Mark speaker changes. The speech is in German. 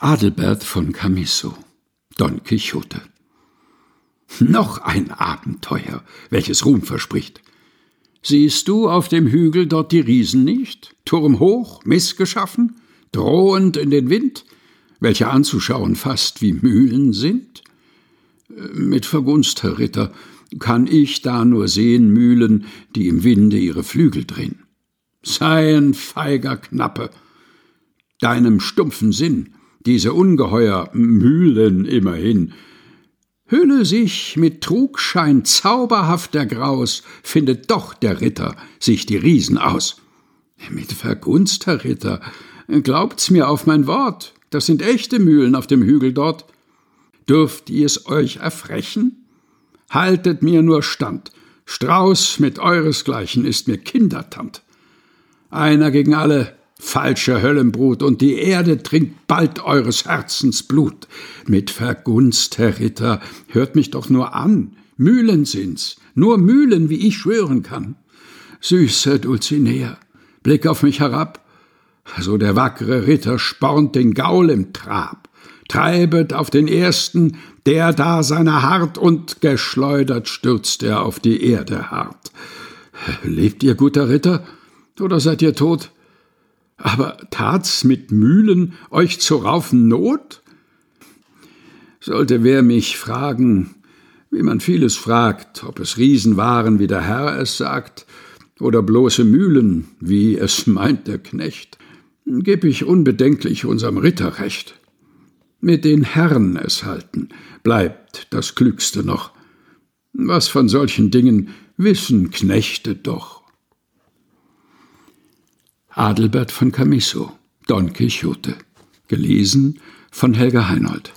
Speaker 1: Adelbert von Camisso Don Quixote Noch ein Abenteuer, welches Ruhm verspricht. Siehst du auf dem Hügel dort die Riesen nicht? Turmhoch, missgeschaffen, drohend in den Wind, welche anzuschauen fast wie Mühlen sind? Mit Vergunst, Herr Ritter, kann ich da nur sehen Mühlen, die im Winde ihre Flügel drehen. Seien feiger Knappe, deinem stumpfen Sinn diese ungeheuer Mühlen immerhin. Hülle sich mit Trugschein zauberhafter Graus, findet doch der Ritter sich die Riesen aus. Mit Vergunst, Herr Ritter, glaubt's mir auf mein Wort, das sind echte Mühlen auf dem Hügel dort. Dürft ihr's euch erfrechen? Haltet mir nur stand, Strauß mit euresgleichen ist mir Kindertant. Einer gegen alle, falsche Höllenbrut, und die Erde trinkt bald eures Herzens Blut. Mit Vergunst, Herr Ritter, hört mich doch nur an. Mühlen sind's, nur Mühlen, wie ich schwören kann. Süße Dulcinea, blick auf mich herab. So der wackere Ritter spornt den Gaul im Trab. Treibet auf den ersten, der da seiner hart und geschleudert stürzt er auf die Erde hart. Lebt ihr, guter Ritter, oder seid ihr tot? Aber tat's mit Mühlen euch zu raufen Not? Sollte wer mich fragen, wie man vieles fragt, ob es Riesen waren, wie der Herr es sagt, oder bloße Mühlen, wie es meint der Knecht, geb ich unbedenklich unserem Ritter recht. Mit den Herren es halten, bleibt das Klügste noch. Was von solchen Dingen wissen Knechte doch. Adelbert von Camisso, Don Quixote. Gelesen von Helga Heinold.